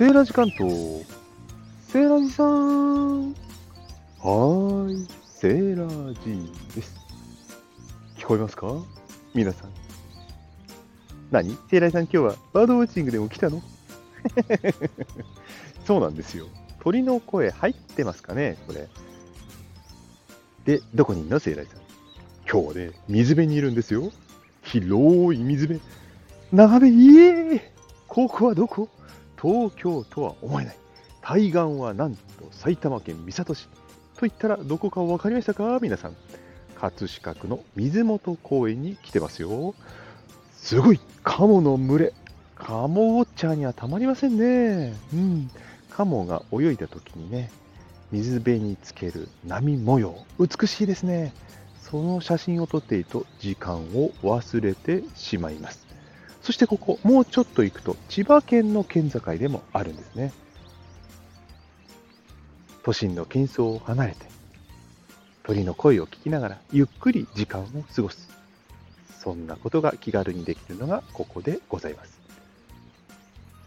セーラジ関東。セーラジさん。はーい、セーラジです。聞こえますか？皆さん。何？セーラジさん今日はバードウォッチングでも来たの？そうなんですよ。鳥の声入ってますかねこれ。で、どこにいんのセーラジさん？今日はね、水辺にいるんですよ。広い水辺。眺めいいここはどこ？東京とは思えない。対岸はなんと埼玉県三郷市。と言ったらどこか分かりましたか？皆さん。葛飾区の水元公園に来てますよ。すごいカモの群れ。カモウォッチャーにはたまりませんね。うん。カモが泳いだ時にね、水辺につける波模様。美しいですね。その写真を撮っていると時間を忘れてしまいます。そしてここ、もうちょっと行くと千葉県の県境でもあるんですね。都心の喧騒を離れて、鳥の声を聞きながらゆっくり時間を過ごす。そんなことが気軽にできるのがここでございます。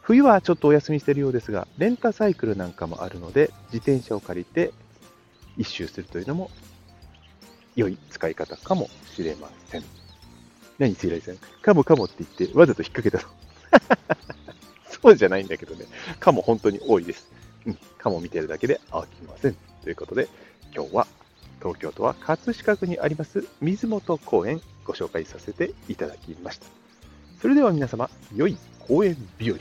冬はちょっとお休みしてるようですが、レンタサイクルなんかもあるので、自転車を借りて一周するというのも良い使い方かもしれません。何、セイライさん。カモカモって言って、わざと引っ掛けたの。そうじゃないんだけどね。カモ本当に多いです。うん、カモ見てるだけで飽きません。ということで、今日は東京都は葛飾区にあります水元公園ご紹介させていただきました。それでは皆様、良い公園日和を。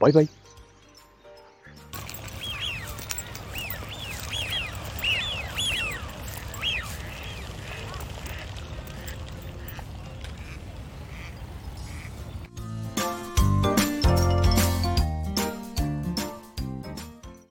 バイバイ。